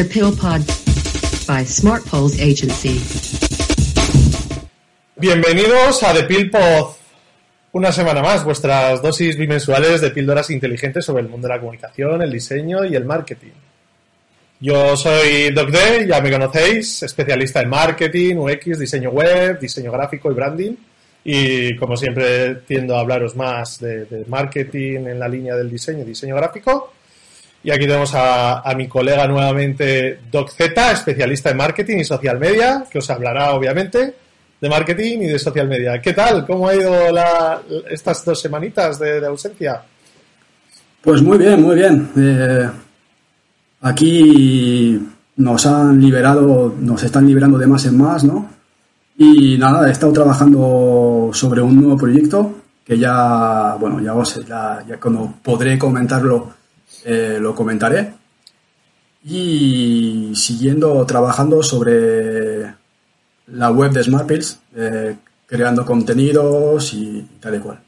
The Pill Pod by Smart Poles Agency. Bienvenidos a The Pill Pod. Una semana más, vuestras dosis bimensuales de píldoras inteligentes sobre el mundo de la comunicación, el diseño y el marketing. Yo soy Doc D, ya me conocéis, especialista en marketing, UX, diseño web, diseño gráfico y branding. Y como siempre tiendo a hablaros más de, de marketing en la línea del diseño y diseño gráfico. Y aquí tenemos a, mi colega nuevamente Doc Z, especialista en marketing y social media, que os hablará obviamente de marketing y de social media. ¿Qué tal? ¿Cómo ha ido la, estas dos semanitas de, ausencia? Pues muy bien, muy bien. Eh, aquí nos han liberado, nos están liberando de más en más, ¿no? Y nada, he estado trabajando sobre un nuevo proyecto que ya, bueno, ya, os, ya cuando podré comentarlo, eh, lo comentaré. Y siguiendo trabajando sobre la web de SmartPills, eh, creando contenidos y tal y cual.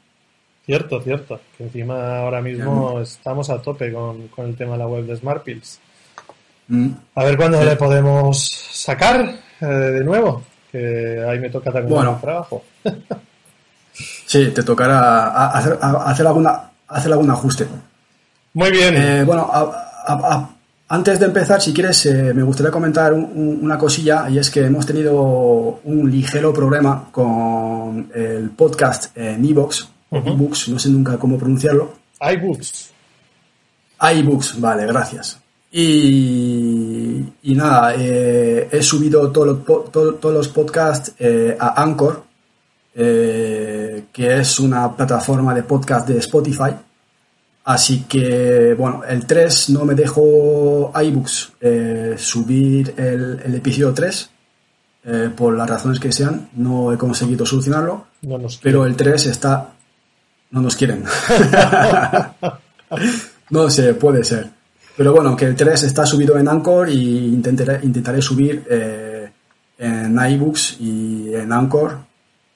Cierto, cierto. Que encima ahora mismo sí. estamos a tope con, con, el tema de la web de SmartPills. Mm. A ver cuándo sí. le podemos sacar eh, de nuevo, que ahí me toca también bueno, trabajo. sí, te tocará hacer, hacer, alguna, hacer algún ajuste. Muy bien. Eh, bueno, a, a, antes de empezar, si quieres, eh, me gustaría comentar un, un, una cosilla y es que hemos tenido un ligero problema con el podcast en iBooks, uh -huh. ebooks, no sé nunca cómo pronunciarlo. iBooks. iBooks, vale, gracias. Y, y nada, eh, he subido todo lo, todo, todos los podcasts a Anchor, que es una plataforma de podcast de Spotify. Así que, bueno, el 3 no me dejó iBooks eh, subir el, el, episodio 3, eh, por las razones que sean, no he conseguido solucionarlo, no pero el 3 está... No nos quieren. no sé, puede ser. Pero bueno, que el 3 está subido en Anchor y intentaré, intentaré subir eh, en iBooks y en Anchor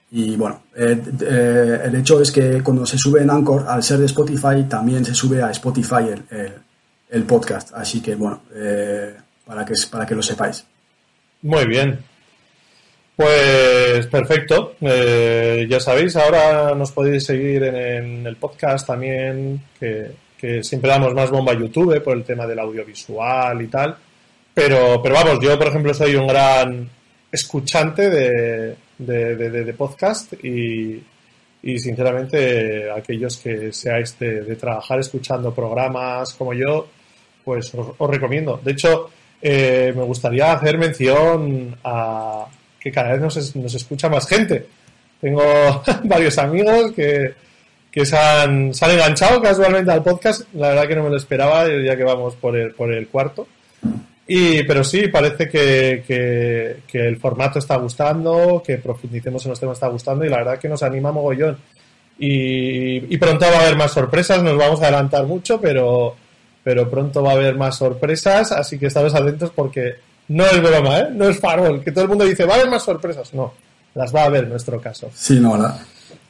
y bueno, eh, eh, el hecho es que cuando se sube en Anchor, al ser de Spotify, también se sube a Spotify el, el, podcast. Así que bueno, eh, para, que, para que lo sepáis. Muy bien. Pues perfecto. Ya sabéis, ahora nos podéis seguir en, en el podcast también, que, que, siempre damos más bomba a YouTube por el tema del audiovisual y tal. Pero, pero vamos, yo por ejemplo soy un gran escuchante de, de, de, podcast y, y, sinceramente aquellos que seáis de, de, trabajar escuchando programas como yo, pues os, recomiendo. De hecho, eh, me gustaría hacer mención a que cada vez nos, nos escucha más gente. Tengo varios amigos que, que se han, se han enganchado casualmente al podcast. La verdad que no me lo esperaba, ya que vamos por el, por el cuarto. Y, pero sí, parece que, que, el formato está gustando, que profundicemos en los temas está gustando y la verdad que nos anima mogollón. Y, pronto va a haber más sorpresas, nos vamos a adelantar mucho, pero, pero pronto va a haber más sorpresas, así que estaros atentos porque no es broma, ¿eh? no es farol, que todo el mundo dice, va a haber más sorpresas. No, las va a haber en nuestro caso. Sí, no, la,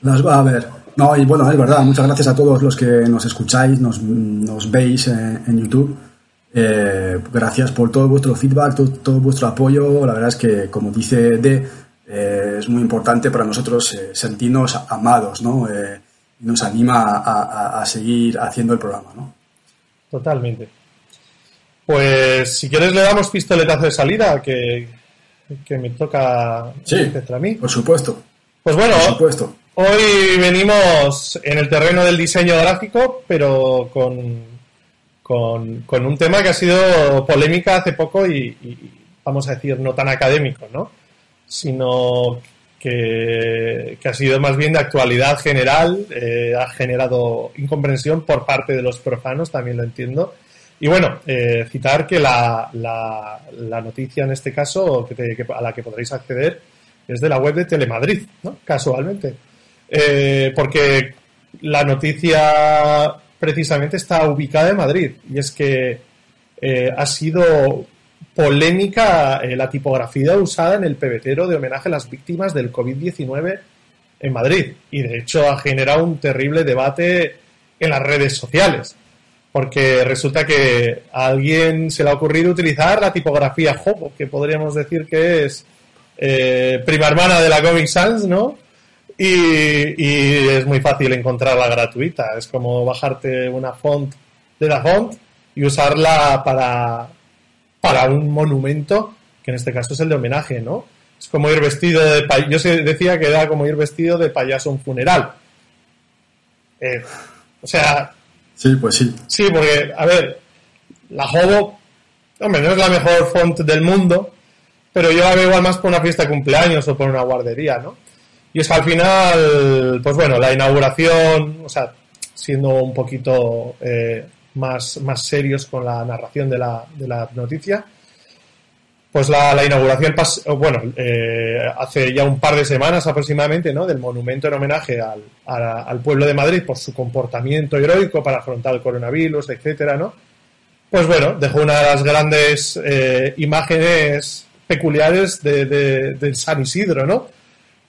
las va a haber. No, y bueno, es verdad, muchas gracias a todos los que nos escucháis, nos, nos veis en YouTube eh, gracias por todo vuestro feedback, todo, todo, vuestro apoyo. La verdad es que, como dice D, eh, es muy importante para nosotros eh, sentirnos amados, ¿no? Eh, nos anima a, a, a, seguir haciendo el programa, ¿no? Totalmente. Pues si quieres le damos pistoletazo de salida, que, que me toca sí, a mí. Por supuesto. Pues bueno, por supuesto. hoy venimos en el terreno del diseño gráfico, pero con con, un tema que ha sido polémica hace poco y, vamos a decir, no tan académico, ¿no? Sino que, que ha sido más bien de actualidad general, eh, ha generado incomprensión por parte de los profanos, también lo entiendo. Y bueno, eh, citar que la, la, noticia en este caso, que, te, a la que podréis acceder, es de la web de Telemadrid, ¿no? Casualmente. Eh, porque la noticia precisamente está ubicada en Madrid. Y es que eh, ha sido polémica eh, la tipografía usada en el pebetero de homenaje a las víctimas del COVID-19 en Madrid. Y de hecho ha generado un terrible debate en las redes sociales. porque resulta que a alguien se le ha ocurrido utilizar la tipografía Hobo, que podríamos decir que es eh, prima hermana de la Comic Sans, ¿no? Y, y, es muy fácil encontrarla gratuita. Es como bajarte una font de la font y usarla para, para un monumento, que en este caso es el de homenaje, ¿no? Es como ir vestido de... Yo decía que era como ir vestido de payaso a un funeral. Eh, o sea... Sí, pues sí. Sí, porque, a ver, la Hobo, hombre, no es la mejor font del mundo, pero yo la veo igual más por una fiesta de cumpleaños o por una guardería, ¿no? Y es que al final, pues bueno, la inauguración, o sea, siendo un poquito eh, más, más serios con la narración de la, de la noticia, pues la, la inauguración, bueno, eh, hace ya un par de semanas aproximadamente, ¿no? Del monumento en homenaje al, al, pueblo de Madrid por su comportamiento heroico para afrontar el coronavirus, etcétera, ¿no? Pues bueno, dejó una de las grandes eh, imágenes peculiares de, de, San Isidro, ¿no?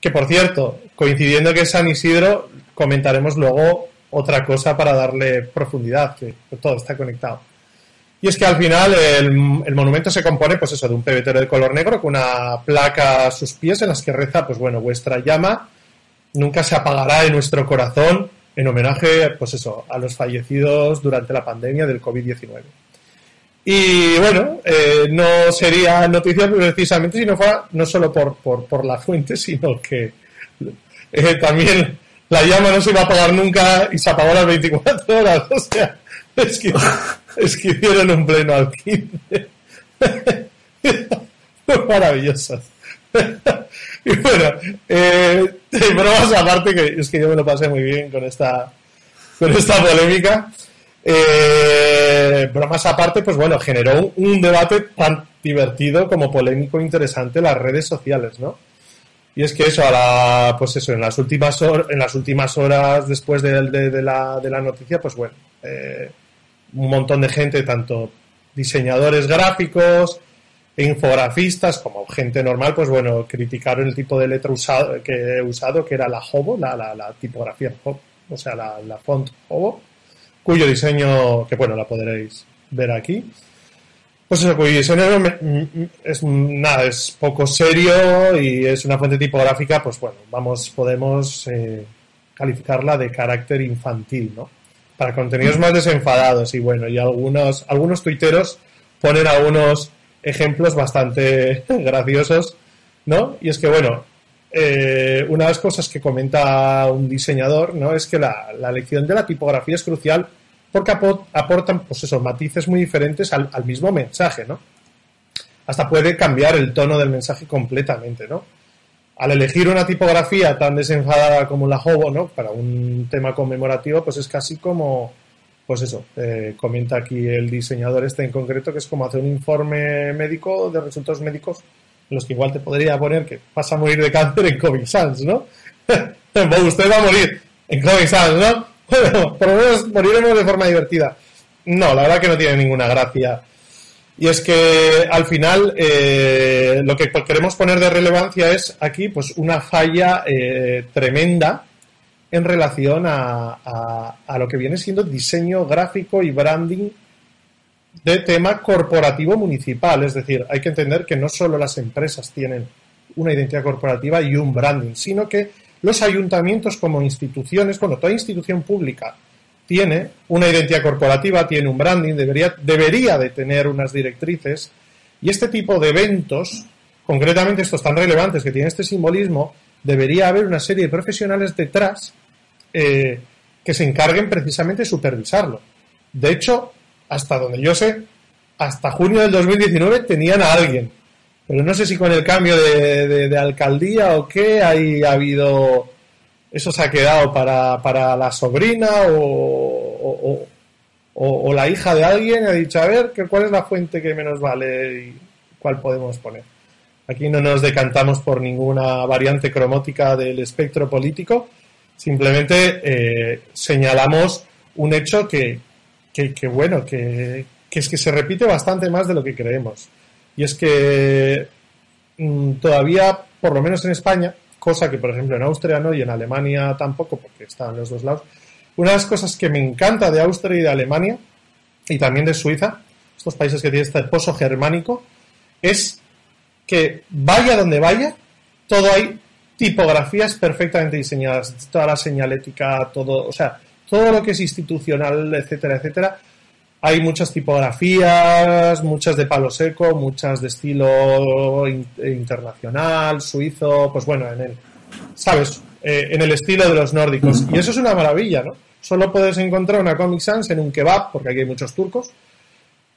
Que por cierto, coincidiendo que es San Isidro, comentaremos luego otra cosa para darle profundidad, que todo está conectado. Y es que al final el, monumento se compone, pues eso, de un pebetero de color negro con una placa a sus pies en las que reza, pues bueno, vuestra llama nunca se apagará en nuestro corazón en homenaje, pues eso, a los fallecidos durante la pandemia del COVID-19. Y bueno, eh, no sería noticia precisamente si no fuera no solo por, por, por la fuente, sino que eh, también la llama no se iba a apagar nunca y se apagó a las 24 horas. O sea, es que es hicieron un pleno al 15. Maravilloso. y bueno, eh, bromas aparte, que es que yo me lo pasé muy bien con esta, con esta polémica. Eh, bromas aparte, pues bueno, generó un, debate tan divertido como polémico e interesante en las redes sociales, ¿no? Y es que eso, a la, pues eso, en las últimas, en las últimas horas después de, de, la, de la noticia, pues bueno, eh, un montón de gente, tanto diseñadores gráficos, infografistas, como gente normal, pues bueno, criticaron el tipo de letra usado, que he usado, que era la Hobo, la, tipografía Hobo, o sea, la font Hobo, cuyo diseño, que bueno, la podréis ver aquí. Pues eso, cuyo diseño es nada, es poco serio y es una fuente tipográfica, pues bueno, vamos, podemos eh, calificarla de carácter infantil, ¿no? para contenidos más desenfadados y bueno, y algunos, algunos tuiteros ponen algunos ejemplos bastante graciosos, ¿no? Y es que bueno, eh, una de las cosas que comenta un diseñador, ¿no? Es que la, elección de la tipografía es crucial porque aportan, pues esos matices muy diferentes al, mismo mensaje, ¿no? Hasta puede cambiar el tono del mensaje completamente, ¿no? al elegir una tipografía tan desenfadada como la Hobo, ¿no? Para un tema conmemorativo, pues es casi como, pues eso, eh, comenta aquí el diseñador este en concreto, que es como hacer un informe médico de resultados médicos los que igual te podría poner que vas a morir de cáncer en Comic Sans, ¿no? Usted va a morir en Comic Sans, ¿no? Por lo menos moriremos de forma divertida. No, la verdad que no tiene ninguna gracia y es que al final eh, lo que queremos poner de relevancia es aquí pues una falla eh, tremenda en relación a, a, lo que viene siendo diseño gráfico y branding de tema corporativo municipal. Es decir, hay que entender que no solo las empresas tienen una identidad corporativa y un branding, sino que los ayuntamientos como instituciones, bueno, toda institución pública tiene una identidad corporativa, tiene un branding, debería, debería de tener unas directrices. Y este tipo de eventos, concretamente estos tan relevantes que tienen este simbolismo, debería haber una serie de profesionales detrás eh, que se encarguen precisamente de supervisarlo. De hecho, hasta donde yo sé, hasta junio del 2019 tenían a alguien. Pero no sé si con el cambio de, alcaldía o qué, ahí ha habido eso se ha quedado para, la sobrina o, la hija de alguien ha dicho, a ver, ¿cuál es la fuente que menos vale y cuál podemos poner? Aquí no nos decantamos por ninguna variante cromótica del espectro político, simplemente eh, señalamos un hecho que, que, bueno, que, que, es que se repite bastante más de lo que creemos. Y es que mm, todavía, por lo menos en España, cosa que por ejemplo en Austria no y en Alemania tampoco, porque están los dos lados. Una de las cosas que me encanta de Austria y de Alemania y también de Suiza, estos países que tienen este pozo germánico, es que vaya donde vaya, todo hay tipografías perfectamente diseñadas, toda la señalética, todo, o sea, todo lo que es institucional, etcétera, etcétera. Hay muchas tipografías, muchas de palo seco, muchas de estilo internacional, suizo, pues bueno, en el, ¿sabes? Eh, en el estilo de los nórdicos. Y eso es una maravilla, ¿no? Solo puedes encontrar una Comic Sans en un kebab, porque aquí hay muchos turcos.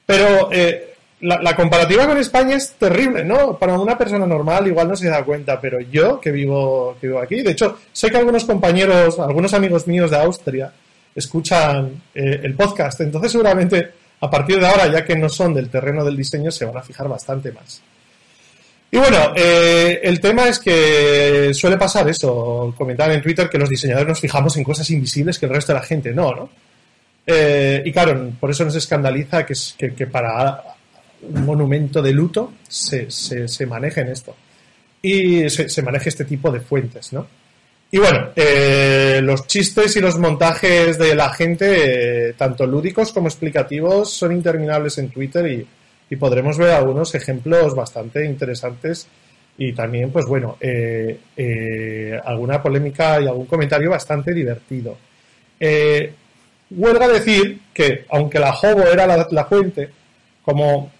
Pero eh, la, comparativa con España es terrible, ¿no? Para una persona normal igual no se da cuenta, pero yo que vivo, que vivo aquí, de hecho, sé que algunos compañeros, algunos amigos míos de Austria escuchan eh, el podcast, entonces seguramente a partir de ahora, ya que no son del terreno del diseño, se van a fijar bastante más. Y bueno, eh, el tema es que suele pasar eso, comentaban en Twitter que los diseñadores nos fijamos en cosas invisibles que el resto de la gente no, ¿no? Eh, y claro, por eso nos escandaliza que, que, para un monumento de luto se, se, maneje en esto. Y se, maneje este tipo de fuentes, ¿no? Y bueno, eh, los chistes y los montajes de la gente, tanto lúdicos como explicativos, son interminables en Twitter y, podremos ver algunos ejemplos bastante interesantes y también, pues bueno, eh, eh, alguna polémica y algún comentario bastante divertido. Eh, huelga decir que, aunque la Hobo era la, fuente, como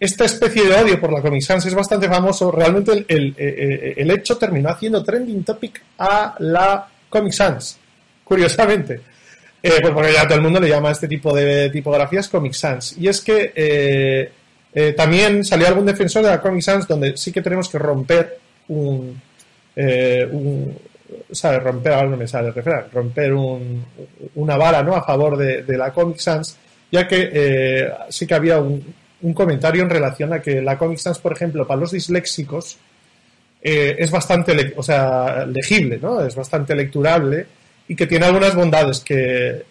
esta especie de odio por la Comic Sans es bastante famoso, realmente el, el hecho terminó haciendo trending topic a la Comic Sans, curiosamente. Eh, pues porque ya todo el mundo le llama a este tipo de tipografías Comic Sans. Y es que eh, eh, también salió algún defensor de la Comic Sans donde sí que tenemos que romper un. un ¿Sabes? Romper, ahora no me sale refrán, romper un, una vara ¿no? a favor de, la Comic Sans, ya que sí que había un, un, comentario en relación a que la Comic Sans, por ejemplo, para los disléxicos, es bastante o sea, legible, ¿no? Es bastante lecturable y que tiene algunas bondades que,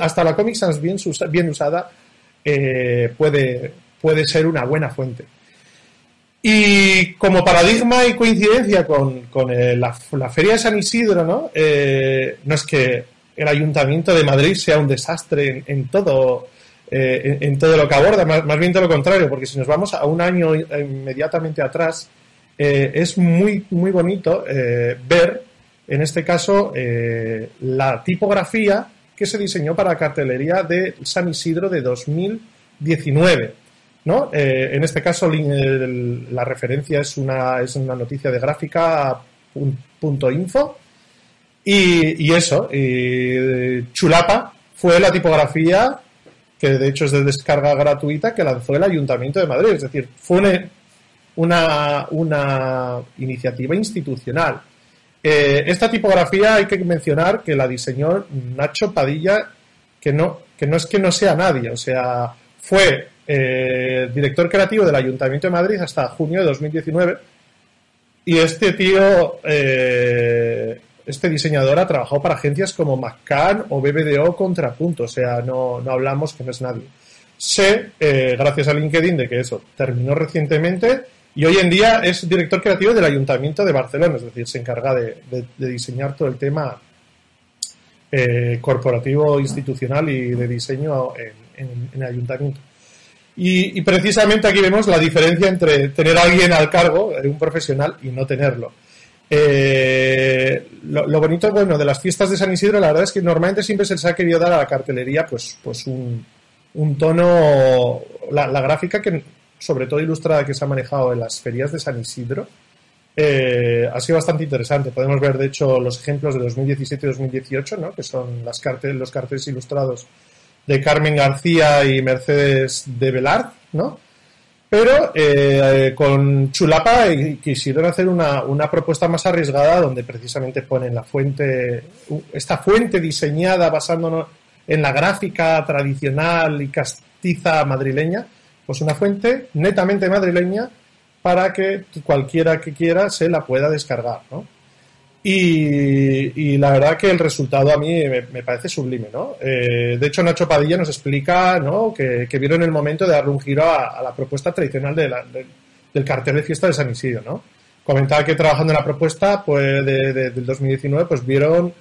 hasta la Comic Sans bien, bien usada eh, puede, puede ser una buena fuente. Y como paradigma y coincidencia con, eh, la, Feria de San Isidro, ¿no? Eh, no es que el Ayuntamiento de Madrid sea un desastre en, todo, en, todo lo que aborda, más, bien todo lo contrario, porque si nos vamos a un año inmediatamente atrás, es muy, muy bonito ver en este caso, eh, la tipografía que se diseñó para la cartelería de San Isidro de 2019. ¿no? Eh, en este caso, la referencia es una, es una noticia de gráfica.info. Y, y eso, Chulapa fue la tipografía que de hecho es de descarga gratuita que lanzó el Ayuntamiento de Madrid. Es decir, fue una, una iniciativa institucional eh, esta tipografía hay que mencionar que la diseñó Nacho Padilla, que no, que no es que no sea nadie, o sea, fue eh, director creativo del Ayuntamiento de Madrid hasta junio de 2019 y este tío, eh, este diseñador ha trabajado para agencias como McCann o BBDO Contrapunto, o sea, no, no hablamos que no es nadie. Sé, gracias a LinkedIn, de que eso terminó recientemente y hoy en día es director creativo del Ayuntamiento de Barcelona, es decir, se encarga de, diseñar todo el tema eh, corporativo, institucional y de diseño en, el ayuntamiento. Y, precisamente aquí vemos la diferencia entre tener a alguien al cargo, de un profesional, y no tenerlo. Eh, lo, bonito bueno de las fiestas de San Isidro, la verdad es que normalmente siempre se les ha querido dar a la cartelería pues, pues un, tono, la, gráfica que sobre todo ilustrada que se ha manejado en las ferias de San Isidro, eh, ha sido bastante interesante. Podemos ver, de hecho, los ejemplos de 2017 y 2018, ¿no? que son las los carteles ilustrados de Carmen García y Mercedes de Velard, ¿no? Pero eh, con Chulapa quisieron hacer una, una, propuesta más arriesgada donde precisamente ponen la fuente, esta fuente diseñada basándonos en la gráfica tradicional y castiza madrileña, pues una fuente netamente madrileña para que cualquiera que quiera se la pueda descargar, ¿no? Y, la verdad que el resultado a mí me, parece sublime, ¿no? Eh, de hecho, Nacho Padilla nos explica, ¿no? Que, vieron el momento de darle un giro a, la propuesta tradicional del cartel de fiesta de San Isidro, ¿no? Comentaba que trabajando en la propuesta pues, de, del 2019, pues vieron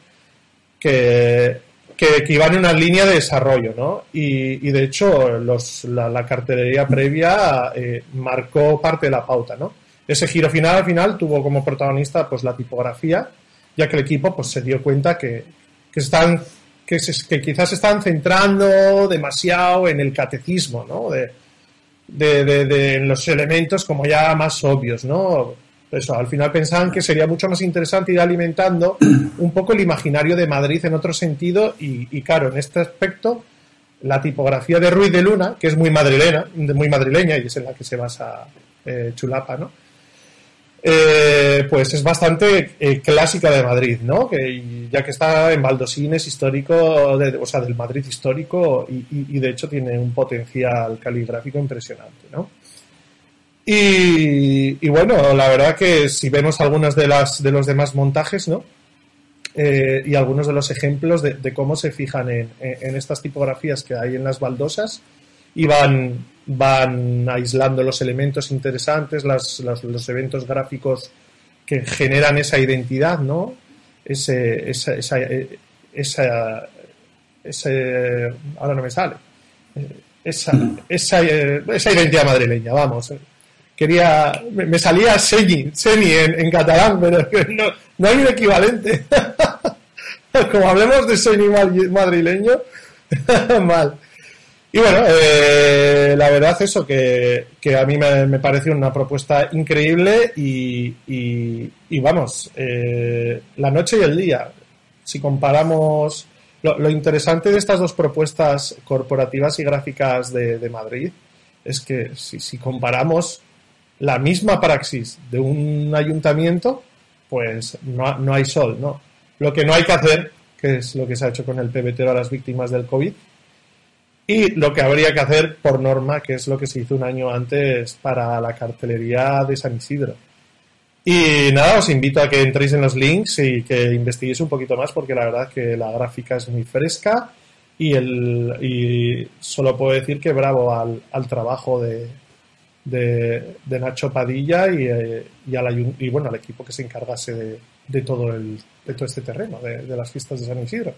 que que, que, iban en una línea de desarrollo, ¿no? Y, y de hecho, los, la, la, cartelería previa eh, marcó parte de la pauta, ¿no? Ese giro final al final tuvo como protagonista pues la tipografía, ya que el equipo pues se dio cuenta que, que están que, se, que quizás están centrando demasiado en el catecismo, ¿no? De, de, de, de los elementos como ya más obvios, ¿no? Eso, al final pensaban que sería mucho más interesante ir alimentando un poco el imaginario de Madrid en otro sentido y, y claro, en este aspecto la tipografía de Ruiz de Luna, que es muy madrileña, muy madrileña y es en la que se basa eh, Chulapa, ¿no? Eh, pues es bastante eh, clásica de Madrid, ¿no? Que, ya que está en Baldosín es histórico, de, o sea, del Madrid histórico y, de hecho tiene un potencial caligráfico impresionante, ¿no? Y, bueno, la verdad que si vemos algunos de, las, de los demás montajes, ¿no? Eh, y algunos de los ejemplos de, de cómo se fijan en, en, estas tipografías que hay en las baldosas y van, van aislando los elementos interesantes, las, las, los eventos gráficos que generan esa identidad, ¿no? Ese, esa, esa, esa, ese, ahora no me sale, esa, esa, esa identidad madrileña, vamos quería, me, me salía Seni, Seni en, en, catalán, pero no, no hay un equivalente. Como hablemos de Seni madrileño, mal. Y bueno, eh, la verdad eso, que, que a mí me, parece una propuesta increíble y, y, vamos, eh, la noche y el día, si comparamos lo, interesante de estas dos propuestas corporativas y gráficas de, Madrid es que si, si comparamos la misma praxis de un ayuntamiento, pues no, no, hay sol, ¿no? Lo que no hay que hacer, que es lo que se ha hecho con el PBT a las víctimas del COVID, y lo que habría que hacer por norma, que es lo que se hizo un año antes para la cartelería de San Isidro. Y nada, os invito a que entréis en los links y que investiguéis un poquito más, porque la verdad que la gráfica es muy fresca y, el, y solo puedo decir que bravo al, al trabajo de, de, de Nacho Padilla y, eh, y, al, y, bueno, al equipo que se encargase de, de todo, el, de todo este terreno, de, de, las fiestas de San Isidro.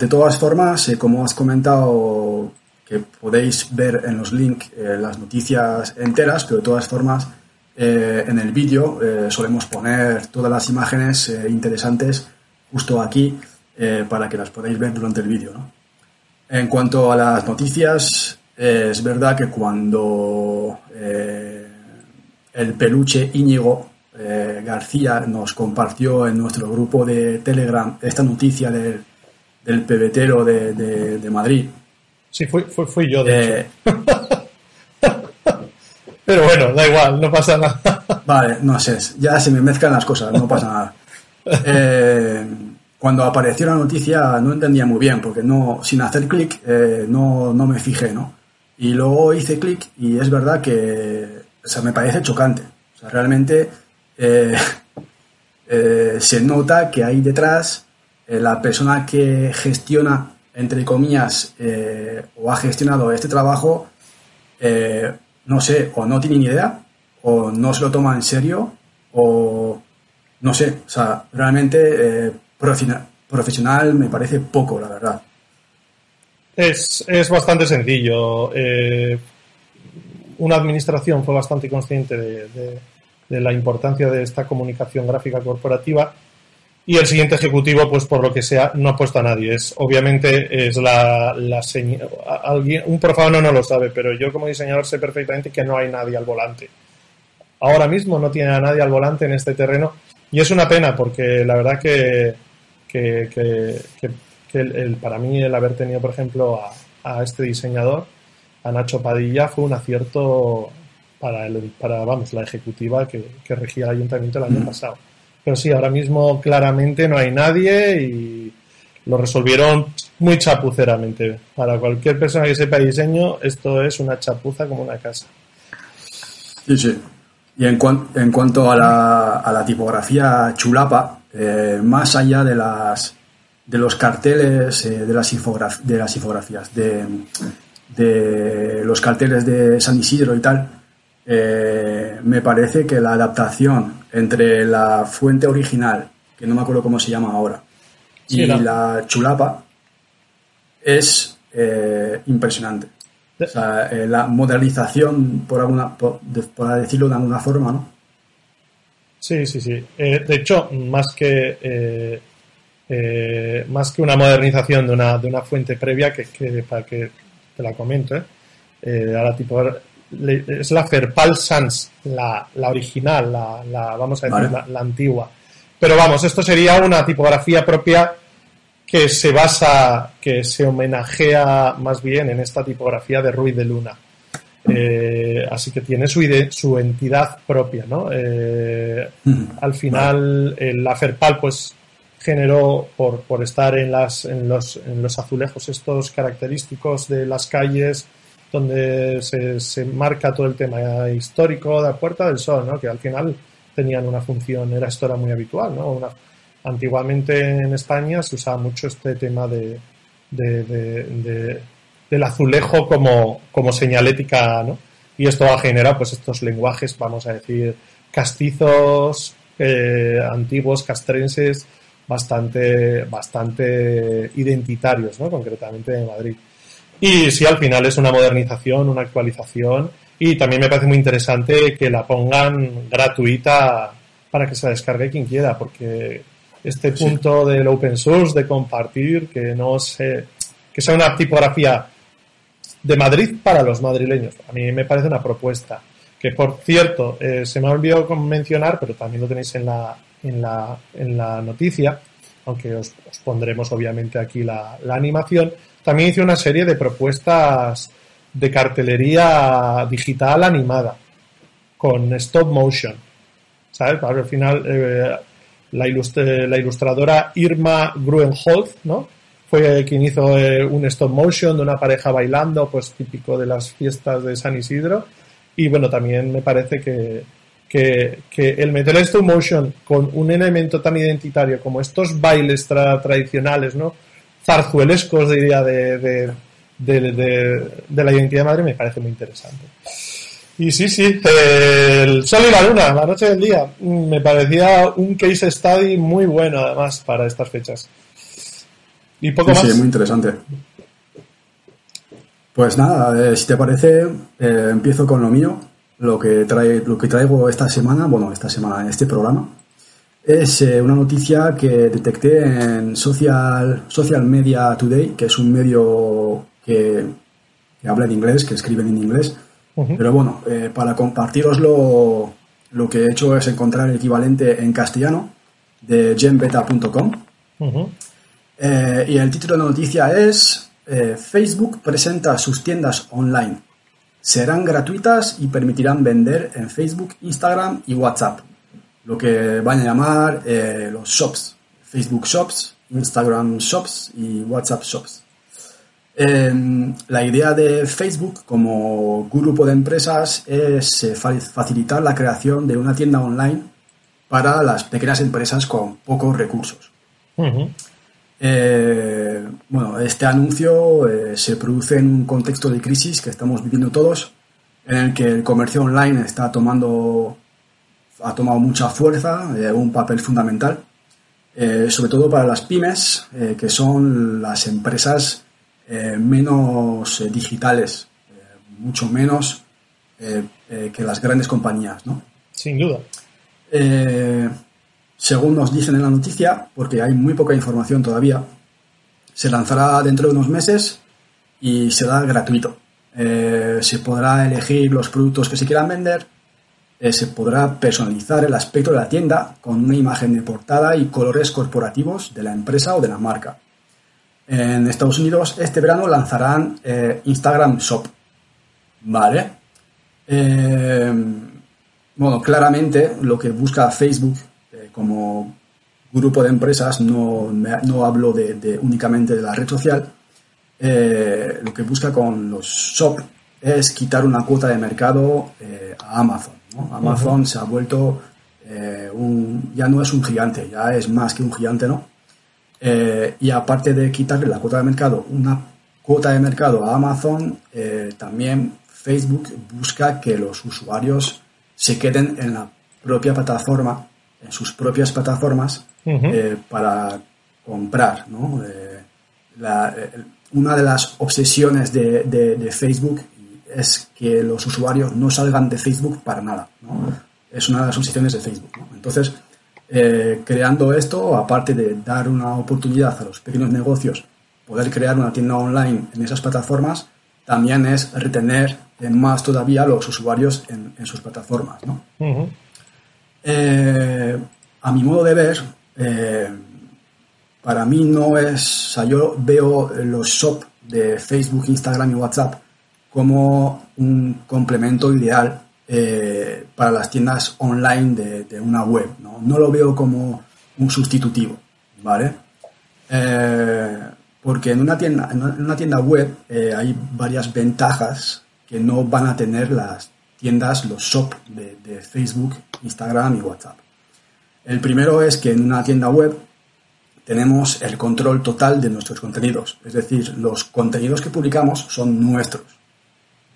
De todas formas, eh, como has comentado, que podéis ver en los links eh, las noticias enteras, pero de todas formas, eh, en el vídeo solemos poner todas las imágenes interesantes justo aquí para que las podáis ver durante el vídeo. En cuanto a las noticias, es verdad que cuando el peluche Íñigo García nos compartió en nuestro grupo de Telegram esta noticia del, del pebetero de, de, de, Madrid. Sí, fui, fui, fui yo, de eh, Pero bueno, da igual, no pasa nada. vale, no sé, ya se me mezclan las cosas, no pasa nada. Eh, cuando apareció la noticia no entendía muy bien, porque no, sin hacer clic eh, no, no me fijé, ¿no? Y luego hice clic y es verdad que o sea, me parece chocante. O sea, realmente eh, se nota que ahí detrás la persona que gestiona, entre comillas, eh, o ha gestionado este trabajo, eh, no sé, o no tiene ni idea, o no se lo toma en serio, o no sé. O sea, realmente profesional me parece poco, la verdad. Es, es bastante sencillo. Eh, una administración fue bastante consciente de, la importancia de esta comunicación gráfica corporativa y el siguiente ejecutivo, pues por lo que sea, no ha puesto a nadie. Es, obviamente es la, la alguien, un profano no lo sabe, pero yo como diseñador sé perfectamente que no hay nadie al volante. Ahora mismo no tiene a nadie al volante en este terreno y es una pena porque la verdad que, que, que, que que el, el, para mí el haber tenido, por ejemplo, a, a, este diseñador, a Nacho Padilla, fue un acierto para, el, para vamos, la ejecutiva que, regía el ayuntamiento el año pasado. Pero sí, ahora mismo claramente no hay nadie y lo resolvieron muy chapuceramente. Para cualquier persona que sepa diseño, esto es una chapuza como una casa. Sí, sí. Y en, cuan, en cuanto a la, a la tipografía chulapa, eh, más allá de las de los carteles, eh, de, las de las infografías, de, de, los carteles de San Isidro y tal, eh, me parece que la adaptación entre la fuente original, que no me acuerdo cómo se llama ahora, sí, y la... la chulapa, es eh, impresionante. O sea, eh, la modernización, por, alguna, por, decirlo de alguna forma, ¿no? Sí, sí, sí. Eh, de hecho, más que más que una modernización de una, de una fuente previa, que, para que te la comento, ahora tipo es la Ferpal Sans, la, la original, la, la, vamos a decir, la, antigua. Pero vamos, esto sería una tipografía propia que se basa, que se homenajea más bien en esta tipografía de Ruiz de Luna. Eh, así que tiene su, su entidad propia, ¿no? Eh, al final, la Ferpal, pues, generó, por, por estar en, las, en, los, en los azulejos estos característicos de las calles, donde se, se, marca todo el tema histórico de la Puerta del Sol, ¿no? que al final tenían una función, era esto era muy habitual. ¿no? Antiguamente en España se usaba mucho este tema de, de, de, del azulejo como, como señalética, ¿no? y esto ha generado pues, estos lenguajes, vamos a decir, castizos, eh, antiguos, castrenses, bastante, bastante identitarios, ¿no? concretamente de Madrid. Y sí, al final es una modernización, una actualización y también me parece muy interesante que la pongan gratuita para que se la descargue quien quiera, porque este punto del open source, de compartir, que no se, que sea una tipografía de Madrid para los madrileños. A mí me parece una propuesta que, por cierto, eh, se me ha olvidado mencionar, pero también lo tenéis en la, en la, en la noticia, aunque os, pondremos obviamente aquí la, la animación, también hice una serie de propuestas de cartelería digital animada con stop motion. ¿Sabes? Al final, eh, la, la, ilustradora Irma Gruenholz, ¿no? Fue quien hizo eh, un stop motion de una pareja bailando, pues típico de las fiestas de San Isidro. Y bueno, también me parece que, que, el meter stop motion con un elemento tan identitario como estos bailes tradicionales, ¿no? Zarzuelescos, diría, de, de, de, la identidad madre, me parece muy interesante. Y sí, sí, el sol y la luna, la noche del día, me parecía un case study muy bueno, además, para estas fechas. Y poco más. Sí, muy interesante. Pues nada, eh, si te parece, eh, empiezo con lo mío, lo que, trae, lo que traigo esta semana, bueno, esta semana, en este programa es eh, una noticia que detecté en Social, Social Media Today, que es un medio que, habla en inglés, que escriben en inglés. Pero bueno, eh, para compartiroslo, lo que he hecho es encontrar el equivalente en castellano de genbeta.com. Eh, y el título de la noticia es Facebook presenta sus tiendas online. Serán gratuitas y permitirán vender en Facebook, Instagram y WhatsApp lo que van a llamar eh, los shops, Facebook Shops, Instagram Shops y WhatsApp Shops. Em, la idea de Facebook como grupo de empresas es eh, facilitar la creación de una tienda online para las pequeñas empresas con pocos recursos. Eh, bueno, este anuncio se produce en un contexto de crisis que estamos viviendo todos, en el que el comercio online está tomando ha tomado mucha fuerza, eh, un papel fundamental, eh, sobre todo para las pymes, eh, que son las empresas menos digitales, mucho menos que las grandes compañías, ¿no? Sin duda. según nos dicen en la noticia, porque hay muy poca información todavía, se lanzará dentro de unos meses y será gratuito. se podrá elegir los productos que se quieran vender, eh, se podrá personalizar el aspecto de la tienda con una imagen de portada y colores corporativos de la empresa o de la marca. En Estados Unidos este verano lanzarán eh, Instagram Shop. ¿Vale? Eh, bueno, claramente lo que busca Facebook como grupo de empresas, no, no hablo de, únicamente de la red social, lo que busca con los shop es quitar una cuota de mercado a Amazon. Amazon se ha vuelto eh, un, ya no es un gigante, ya es más que un gigante, ¿no? Eh, y aparte de quitarle la cuota de mercado, una cuota de mercado a Amazon, eh, también Facebook busca que los usuarios se queden en la propia plataforma, en sus propias plataformas, para comprar, ¿no? una de las obsesiones de, Facebook es que los usuarios no salgan de Facebook para nada. Es una de las obsesiones de Facebook. Entonces, eh, creando esto, aparte de dar una oportunidad a los pequeños negocios poder crear una tienda online en esas plataformas, también es retener más todavía los usuarios en, sus plataformas. Eh, a mi modo de ver, eh, para mí no es, o sea, yo veo los shop de Facebook, Instagram y WhatsApp como un complemento ideal eh, para las tiendas online de, una web. ¿no? lo veo como un sustitutivo, ¿vale? porque en una tienda, en una tienda web hay varias ventajas que no van a tener las tiendas, los shop de, Facebook, Instagram y WhatsApp. El primero es que en una tienda web tenemos el control total de nuestros contenidos. Es decir, los contenidos que publicamos son nuestros,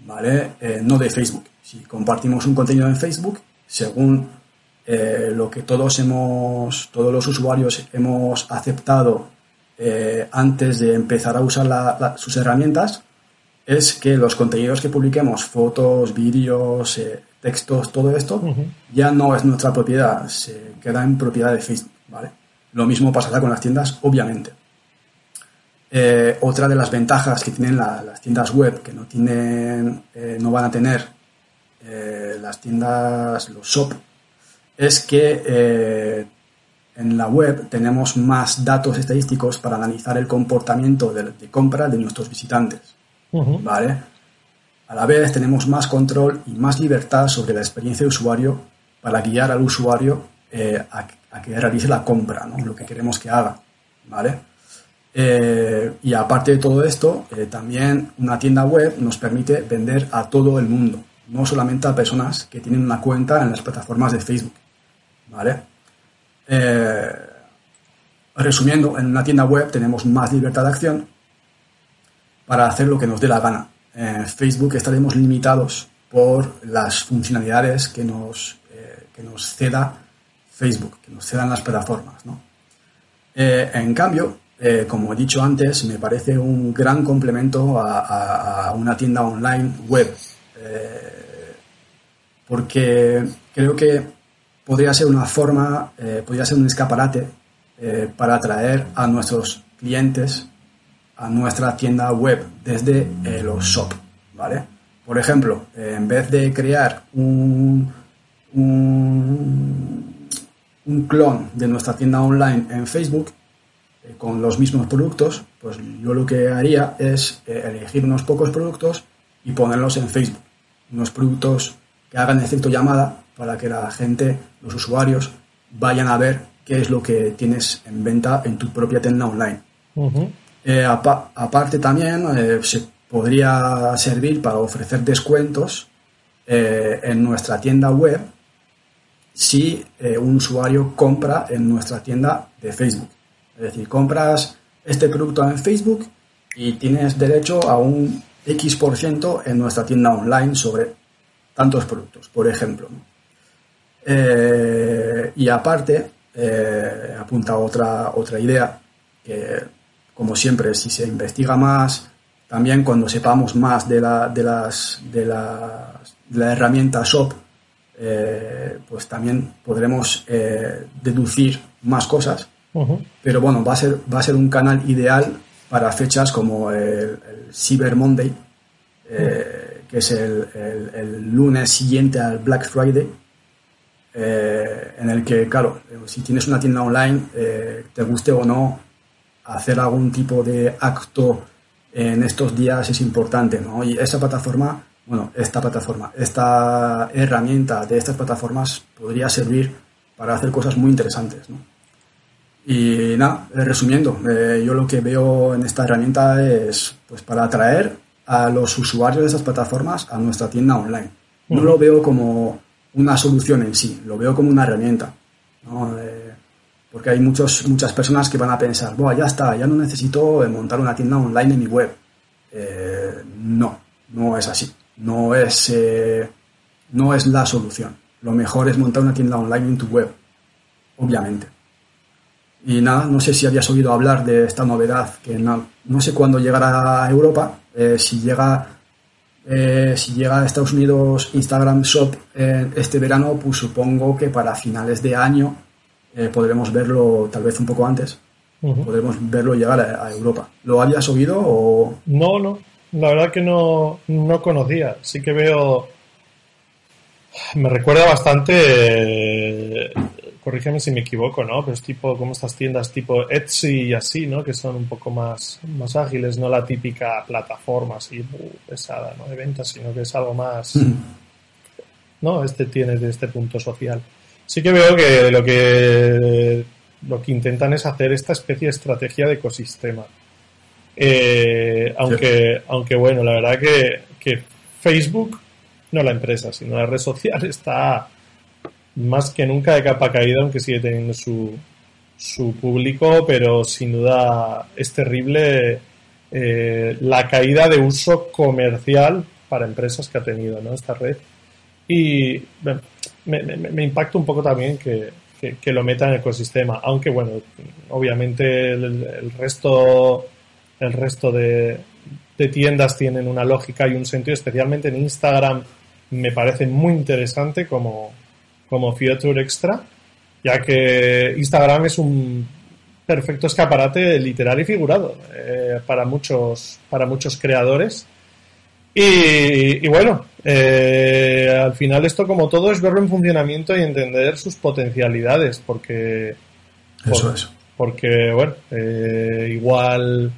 ¿vale? Eh, no de Facebook. Si compartimos un contenido en Facebook, según eh, lo que todos hemos, todos los usuarios hemos aceptado eh, antes de empezar a usar sus herramientas, es que los contenidos que publiquemos, fotos, vídeos, eh, textos, todo esto, ya no es nuestra propiedad, se queda en propiedad de Facebook, ¿vale? Lo mismo pasará con las tiendas, obviamente. Eh, otra de las ventajas que tienen las tiendas web, que no tienen, eh, no van a tener las tiendas, los shop, es que en la web tenemos más datos estadísticos para analizar el comportamiento de compra de nuestros visitantes. ¿vale? A la vez tenemos más control y más libertad sobre la experiencia de usuario para guiar al usuario eh, a, que realice la compra, ¿no? lo que queremos que haga. ¿vale? Eh, y aparte de todo esto, eh, también una tienda web nos permite vender a todo el mundo, no solamente a personas que tienen una cuenta en las plataformas de Facebook. ¿vale? resumiendo, en una tienda web tenemos más libertad de acción para hacer lo que nos dé la gana. En Facebook estaremos limitados por las funcionalidades que nos, eh, que nos ceda Facebook, que nos cedan las plataformas. ¿no? Eh, en cambio, eh, como he dicho antes, me parece un gran complemento a, una tienda online web, porque creo que podría ser una forma, podría ser un escaparate para atraer a nuestros clientes a nuestra tienda web desde eh, los shop, ¿vale? Por ejemplo, eh, en vez de crear un, un, clon de nuestra tienda online en Facebook eh, con los mismos productos, pues yo lo que haría es elegir unos pocos productos y ponerlos en Facebook. Unos productos que hagan efecto llamada para que la gente, los usuarios, vayan a ver qué es lo que tienes en venta en tu propia tienda online. Eh, aparte también eh, se podría servir para ofrecer descuentos eh, en nuestra tienda web si un usuario compra en nuestra tienda de Facebook. Es decir, compras este producto en Facebook y tienes derecho a un X% en nuestra tienda online sobre tantos productos, por ejemplo. y aparte, apunta otra, otra idea que como siempre, si se investiga más, también cuando sepamos más de la, de las, de la, herramienta SOP, eh, pues también podremos eh, deducir más cosas. Pero bueno, va a, ser, va a ser un canal ideal para fechas como el, Cyber Monday, eh, que es el, el, lunes siguiente al Black Friday, en el que, claro, si tienes una tienda online, te guste o no, hacer algún tipo de acto en estos días es importante, ¿no? Y esa plataforma, bueno, esta plataforma, esta herramienta de estas plataformas podría servir para hacer cosas muy interesantes, ¿no? Y nada, resumiendo, eh, yo lo que veo en esta herramienta es pues para atraer a los usuarios de esas plataformas a nuestra tienda online. No lo veo como una solución en sí, lo veo como una herramienta. ¿no? Eh, porque hay muchos, muchas personas que van a pensar, Buah, ya está, ya no necesito montar una tienda online en mi web. Eh, no, no es así. No es, eh, no es la solución. Lo mejor es montar una tienda online en tu web, obviamente. Y nada, no sé si habías oído hablar de esta novedad, que no, no sé cuándo llegará a Europa, eh, si llega eh, si llega a Estados Unidos Instagram Shop eh, este verano, pues supongo que para finales de año podremos verlo, tal vez un poco antes, podremos verlo llegar a, Europa. ¿Lo habías oído o...? No, no, la verdad que no, no conocía. Sí que veo... Me recuerda bastante corrígeme si me equivoco, ¿no? Pero es tipo como estas tiendas tipo Etsy y así, ¿no? Que son un poco más, más ágiles, no la típica plataforma así pesada, ¿no? De ventas, sino que es algo más, mm. ¿no? Este tiene de este punto social. Sí que veo que lo que lo que intentan es hacer esta especie de estrategia de ecosistema. Eh, aunque, aunque bueno, la verdad que, que Facebook, no la empresa, sino la red social está más que nunca de capa caída, aunque sigue teniendo su, su público, pero sin duda es terrible eh, la caída de uso comercial para empresas que ha tenido ¿no? esta red. Y me, impacta un poco también que, que, lo meta en el ecosistema, aunque bueno, obviamente el, resto, el resto de, de tiendas tienen una lógica y un sentido, especialmente en Instagram me parece muy interesante como, como feature extra, ya que Instagram es un perfecto escaparate literal y figurado eh, para, muchos, para muchos creadores. Y, bueno, eh, al final esto como todo es verlo en funcionamiento y entender sus potencialidades, porque... Eso es. Porque, bueno, eh, igual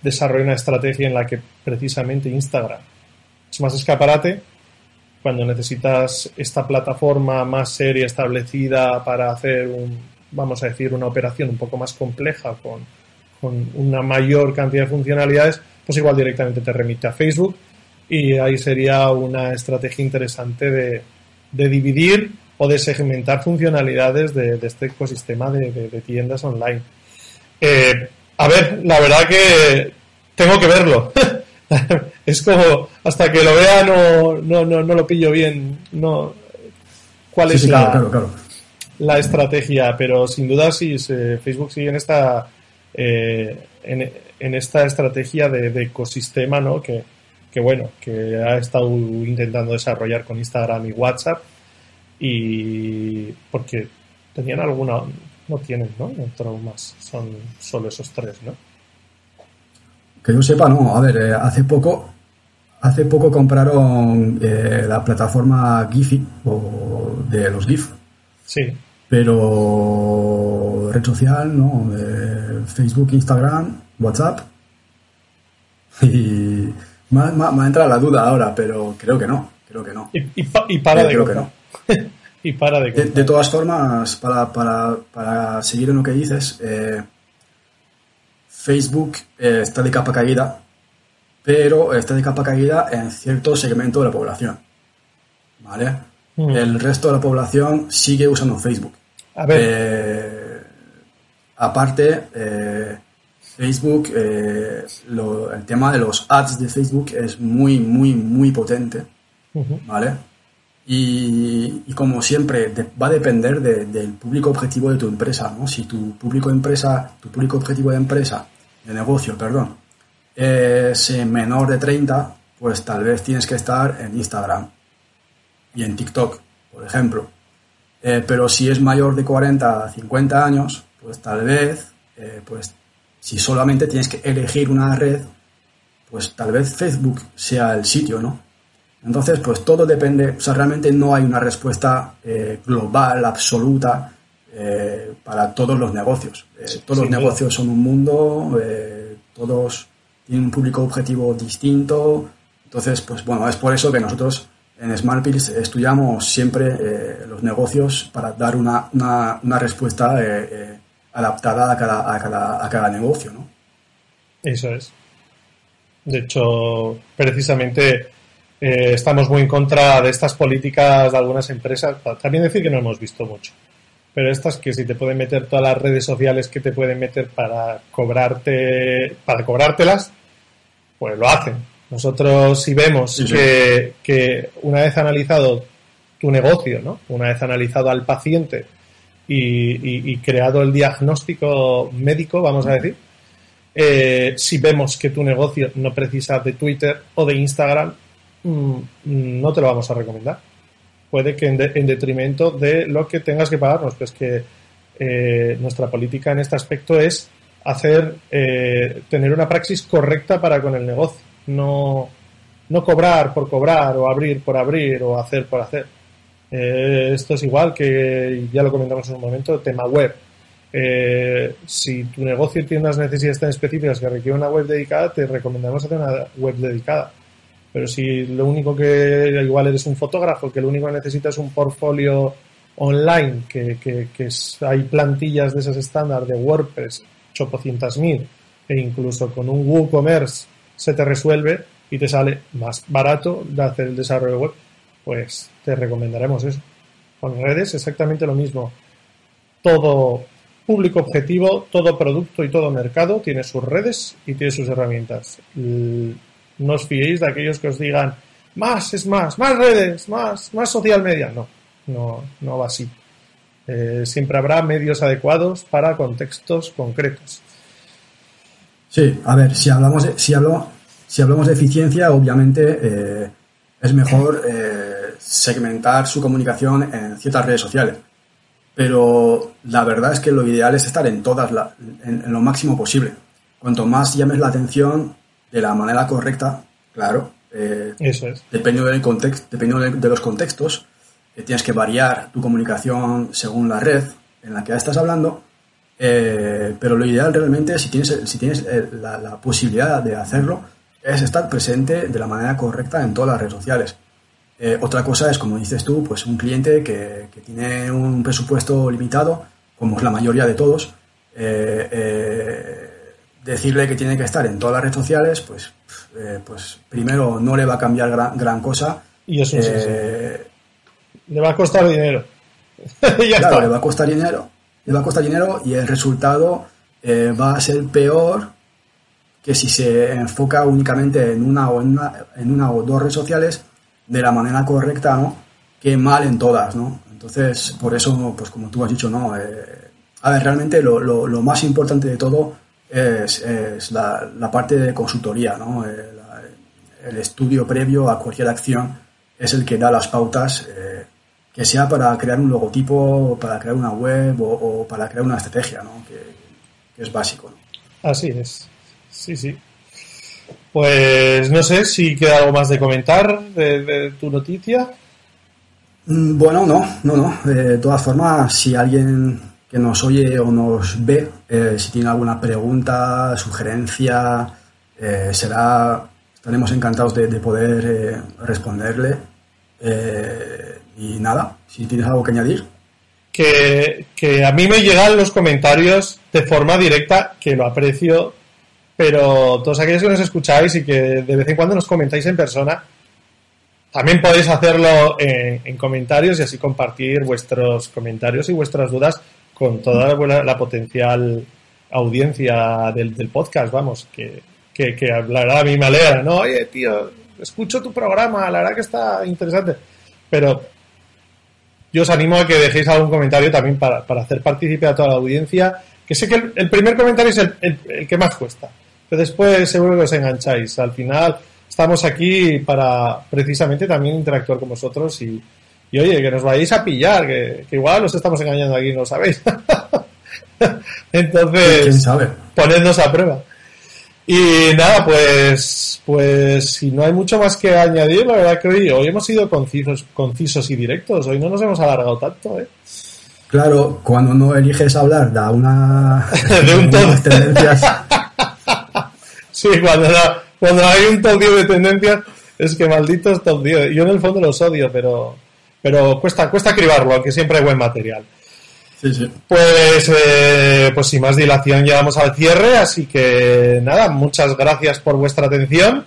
desarrolla una estrategia en la que precisamente Instagram es más escaparate, cuando necesitas esta plataforma más seria establecida para hacer un, vamos a decir, una operación un poco más compleja con, con una mayor cantidad de funcionalidades, pues igual directamente te remite a Facebook y ahí sería una estrategia interesante de, de dividir o de segmentar funcionalidades de, este ecosistema de, tiendas online. Eh, a ver, la verdad que tengo que verlo. es como, hasta que lo vea no, no, no, no lo pillo bien. No, ¿Cuál es la, la estrategia? Pero sin duda sí, Facebook sigue en esta, eh, en, esta estrategia de, ecosistema, ¿no? Que, que bueno, que ha estado intentando desarrollar con Instagram y WhatsApp y porque tenían alguna, no tienen, ¿no? Otro más, son solo esos tres, ¿no? Que yo sepa, no. A ver, eh, hace poco, hace poco compraron eh, la plataforma Giphy o de los GIF. Sí. Pero red social, no. Eh, Facebook, Instagram, WhatsApp. Y me, ha entrado la duda ahora, pero creo que no. Creo que no. Y, para de creo que no. y para de, de, de, todas formas, para, para, para seguir en lo que dices, eh, Facebook eh, está de capa caída, pero está de capa caída en cierto segmento de la población. ¿Vale? Mm. El resto de la población sigue usando Facebook. A ver. Eh, aparte, eh, Facebook, el tema de los ads de Facebook es muy, muy, muy potente. ¿Vale? Y, como siempre, va a depender del público objetivo de tu empresa, ¿no? Si tu público empresa, tu público objetivo de empresa de negocio, perdón, es menor de 30, pues tal vez tienes que estar en Instagram y en TikTok, por ejemplo. Eh, pero si es mayor de 40 a 50 años, pues tal vez, eh, pues si solamente tienes que elegir una red, pues tal vez Facebook sea el sitio, ¿no? Entonces, pues todo depende, o sea, realmente no hay una respuesta eh, global, absoluta, eh, para todos los negocios. Eh, todos los negocios son un mundo, eh, todos tienen un público objetivo distinto. Entonces, pues bueno, es por eso que nosotros en SmartPills estudiamos siempre los negocios para dar una, una, respuesta adaptada a cada, a, cada, a cada negocio, ¿no? Eso es. De hecho, precisamente estamos muy en contra de estas políticas de algunas empresas. También decir que no hemos visto mucho pero estas que si te pueden meter todas las redes sociales que te pueden meter para cobrarte, para cobrártelas, pues lo hacen. Nosotros si vemos que, que, una vez analizado tu negocio, ¿no? Una vez analizado al paciente y, y, creado el diagnóstico médico, vamos a decir, eh, si vemos que tu negocio no precisa de Twitter o de Instagram, mm, no te lo vamos a recomendar. Puede que en, en detrimento de lo que tengas que pagarnos, pues que eh, nuestra política en este aspecto es hacer, eh, tener una praxis correcta para con el negocio, no, no cobrar por cobrar o abrir por abrir o hacer por hacer. Eh, esto es igual que, ya lo comentamos en un momento, tema web. Eh, si tu negocio tiene unas necesidades tan específicas que requiere una web dedicada, te recomendamos hacer una web dedicada. Pero si lo único que igual eres un fotógrafo, que lo único que necesitas es un portfolio online, que, que, hay plantillas de esas estándar de WordPress, 800.000, e incluso con un WooCommerce se te resuelve y te sale más barato de hacer el desarrollo web, pues te recomendaremos eso. Con redes exactamente lo mismo. Todo público objetivo, todo producto y todo mercado tiene sus redes y tiene sus herramientas. No os fiéis de aquellos que os digan más es más, más redes, más, más social media. No, no, no va así. Eh, siempre habrá medios adecuados para contextos concretos. Sí, a ver, si hablamos de, si hablo, si hablamos de eficiencia, obviamente eh, es mejor eh, segmentar su comunicación en ciertas redes sociales. Pero la verdad es que lo ideal es estar en todas, en, lo máximo posible. Cuanto más llames la atención de la manera correcta, claro. Eso es. Dependiendo, del contexto, dependiendo de los contextos, tienes que variar tu comunicación según la red en la que estás hablando, eh, pero lo ideal realmente, si tienes, si tienes eh, la, posibilidad de hacerlo, es estar presente de la manera correcta en todas las redes sociales. Eh, otra cosa es, como dices tú, pues un cliente que, tiene un presupuesto limitado, como es la mayoría de todos, decirle que tiene que estar en todas las redes sociales, pues, pues primero no le va a cambiar gran, gran cosa. Y eso es le va a costar dinero. claro, le va a costar dinero. Le va a costar dinero y el resultado eh, va a ser peor que si se enfoca únicamente en una o en una, en una o dos redes sociales de la manera correcta, ¿no? Que mal en todas, ¿no? Entonces, por eso, pues como tú has dicho, ¿no? Eh, a ver, realmente lo, lo, más importante de todo es, es la, la, parte de consultoría, ¿no? El, el, estudio previo a cualquier acción es el que da las pautas eh, que sea para crear un logotipo, para crear una web o, para crear una estrategia, ¿no? que, es básico. Así es, sí, sí. Pues no sé si queda algo más de comentar de, tu noticia. Mm, bueno, no, no, no. De todas formas, si alguien que nos oye o nos ve, eh, si tiene alguna pregunta, sugerencia, eh, será, estaremos encantados de, poder eh, responderle. Y nada, si tienes algo que añadir. Que, a mí me llegan los comentarios de forma directa, que lo aprecio, pero todos aquellos que nos escucháis y que de vez en cuando nos comentáis en persona, también podéis hacerlo en, comentarios y así compartir vuestros comentarios y vuestras dudas con toda la, potencial audiencia del, podcast, vamos, que, que, que, la a mí me alegra, ¿no? Oye, tío, escucho tu programa, la verdad que está interesante. Pero yo os animo a que dejéis algún comentario también para, hacer partícipe a toda la audiencia. Que sé que el, primer comentario es el, que más cuesta, pero después seguro que os engancháis. Al final estamos aquí para precisamente también interactuar con vosotros y, oye, que nos vayáis a pillar, que, igual os estamos engañando aquí, no lo sabéis. Entonces, ponednos a prueba. Y nada, pues, pues si no hay mucho más que añadir, la verdad que hoy, hoy hemos sido concisos, concisos y directos. Hoy no nos hemos alargado tanto, ¿eh? Claro, cuando no eliges hablar da una de un de tendencias. sí, cuando, cuando hay un top de tendencias, es que malditos top 10. Yo en el fondo los odio, pero, pero cuesta, cuesta cribarlo, aunque siempre hay buen material. Pues, eh, pues sin más dilación llegamos al cierre, así que nada, muchas gracias por vuestra atención.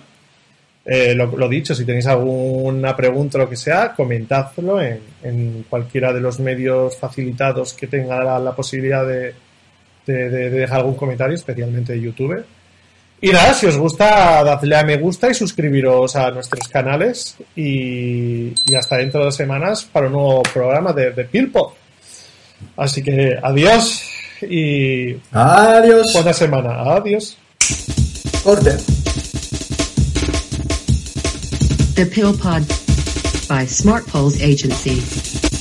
Eh, lo, dicho, si tenéis alguna pregunta o lo que sea, comentadlo en, cualquiera de los medios facilitados que tenga la, posibilidad de, dejar algún comentario, especialmente de YouTube. Y nada, si os gusta, dadle a me gusta y suscribiros a nuestros canales. Y, hasta dentro de semanas para un nuevo programa de, de Así que adiós y. Adiós. Buena semana. Adiós. Order. The PillPod by Smart Agency.